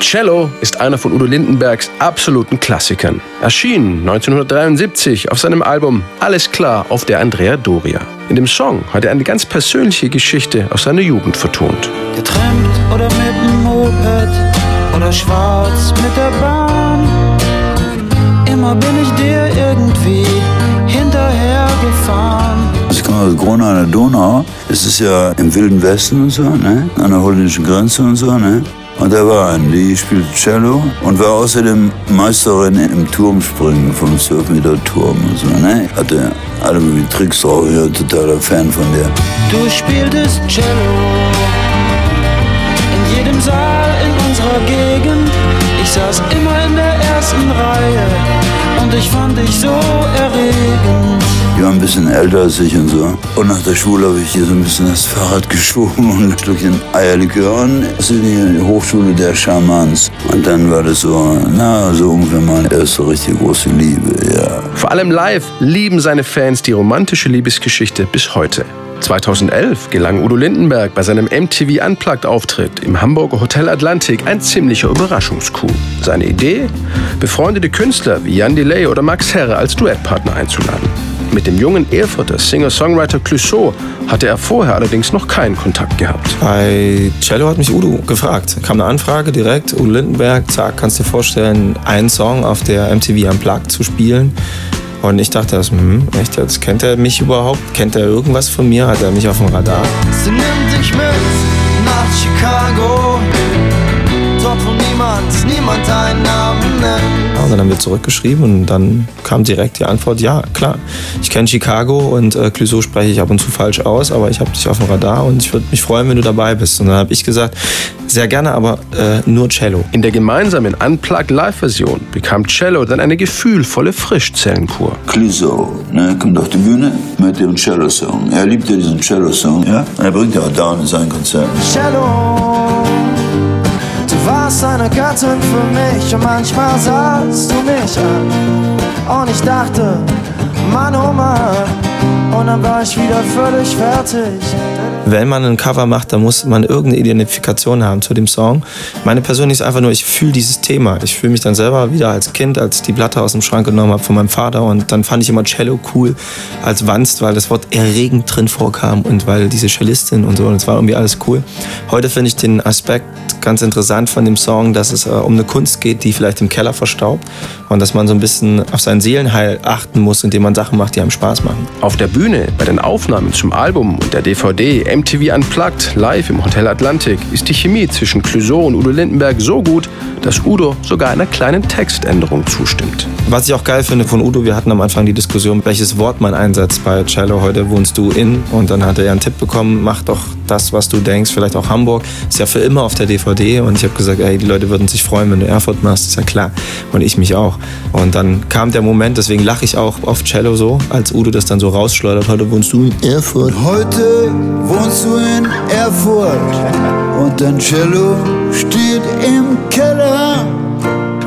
Cello ist einer von Udo Lindenbergs absoluten Klassikern. Erschien 1973 auf seinem Album Alles klar auf der Andrea Doria. In dem Song hat er eine ganz persönliche Geschichte aus seiner Jugend vertont. Getrennt oder mit dem Moped oder schwarz mit der Bahn. Immer bin ich dir irgendwie hinterhergefahren. Ich komme aus Gronau an der Donau. Es ist ja im Wilden Westen und so, ne? an der holländischen Grenze und so. Ne? Und da war eine, die spielte Cello und war außerdem Meisterin im Turmspringen vom 12 Meter Turm und so. Ne? Hatte alle möglichen Tricks drauf, ich war totaler Fan von der. Du spieltest Cello in jedem Saal in unserer Gegend. Ich saß immer in der ersten Reihe und ich fand dich so erregend. Die war ein bisschen älter als ich und so. Und nach der Schule habe ich hier so ein bisschen das Fahrrad geschoben und ein Stückchen Eierlikör und das ist die Hochschule der Schamans. Und dann war das so, na, so ungefähr meine erste richtig große Liebe, ja. Vor allem live lieben seine Fans die romantische Liebesgeschichte bis heute. 2011 gelang Udo Lindenberg bei seinem MTV Unplugged-Auftritt im Hamburger Hotel Atlantik ein ziemlicher Überraschungskuh. Seine Idee? Befreundete Künstler wie Jan Delay oder Max Herre als Duettpartner einzuladen. Mit dem jungen Erfurter Singer-Songwriter Clouseau hatte er vorher allerdings noch keinen Kontakt gehabt. Bei Cello hat mich Udo gefragt. Kam eine Anfrage direkt, Udo Lindenberg, zack, kannst du dir vorstellen, einen Song auf der MTV Unplugged zu spielen. Und ich dachte, das, hm, echt, jetzt kennt er mich überhaupt? Kennt er irgendwas von mir? Hat er mich auf dem Radar? Sie nimmt dich mit nach Chicago. Und dann haben wir zurückgeschrieben und dann kam direkt die Antwort, ja, klar. Ich kenne Chicago und äh, Clouseau spreche ich ab und zu falsch aus, aber ich habe dich auf dem Radar und ich würde mich freuen, wenn du dabei bist. Und dann habe ich gesagt, sehr gerne, aber äh, nur Cello. In der gemeinsamen Unplugged-Live-Version bekam Cello dann eine gefühlvolle Frischzellenkur. Clouseau, ne, kommt auf die Bühne mit dem Cello-Song. Er liebt ja diesen Cello-Song, ja. Und er bringt ja auch da in seinen Konzerten. Cello, warst eine Gattin für mich und manchmal sahst du mich an. Und ich dachte, Mann, oh Mann, und dann war ich wieder völlig fertig. Wenn man ein Cover macht, dann muss man irgendeine Identifikation haben zu dem Song. Meine Person ist einfach nur, ich fühle dieses Thema. Ich fühle mich dann selber wieder als Kind, als ich die Platte aus dem Schrank genommen habe von meinem Vater. Und dann fand ich immer Cello cool als Wanst, weil das Wort erregend drin vorkam und weil diese Cellistin und so. Und es war irgendwie alles cool. Heute finde ich den Aspekt ganz interessant von dem Song, dass es äh, um eine Kunst geht, die vielleicht im Keller verstaubt. Und dass man so ein bisschen auf sein Seelenheil achten muss, indem man Sachen macht, die einem Spaß machen. Auf der Bühne, bei den Aufnahmen zum Album und der DVD MTV Unplugged live im Hotel Atlantik ist die Chemie zwischen Clouseau und Udo Lindenberg so gut, dass Udo sogar einer kleinen Textänderung zustimmt. Was ich auch geil finde von Udo, wir hatten am Anfang die Diskussion, welches Wort man einsetzt bei Cello. Heute wohnst du in und dann hat er ja einen Tipp bekommen, mach doch das, was du denkst, vielleicht auch Hamburg. Ist ja für immer auf der DVD und ich habe gesagt, ey, die Leute würden sich freuen, wenn du Erfurt machst, ist ja klar. Und ich mich auch. Und dann kam der Moment, deswegen lache ich auch auf Cello so, als Udo das dann so rausschleudert, heute wohnst du in Erfurt. Heute wohnst du in Erfurt und dein Cello steht im Keller.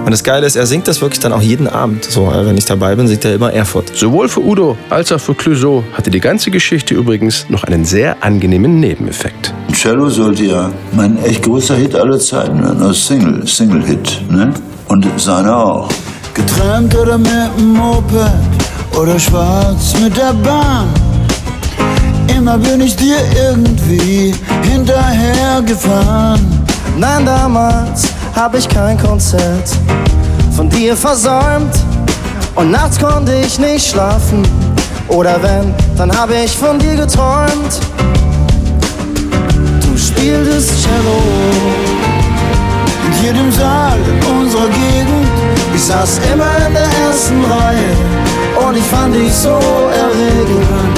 Und das Geile ist, er singt das wirklich dann auch jeden Abend. So, wenn ich dabei bin, singt er immer Erfurt. Sowohl für Udo als auch für Clouseau hatte die ganze Geschichte übrigens noch einen sehr angenehmen Nebeneffekt. Cello sollte ja mein echt größter Hit aller Zeiten werden, als Single, Single-Hit, ne? Und seiner auch. Getrennt oder mit dem Moped oder schwarz mit der Bahn. Immer bin ich dir irgendwie hinterhergefahren. Nein, damals hab ich kein Konzert von dir versäumt und nachts konnte ich nicht schlafen. Oder wenn, dann hab ich von dir geträumt. Du spieltest Cello In jedem Saal unserer Gegend. Ich saß immer in der ersten Reihe und ich fand dich so erregend.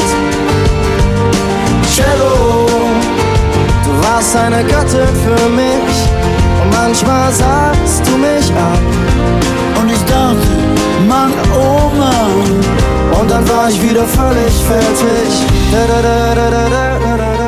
Warst eine Gattin für mich und manchmal sahst du mich an. Und ich dachte, Mann, oh Mann. Und dann war ich wieder völlig fertig. Da, da, da, da, da, da, da.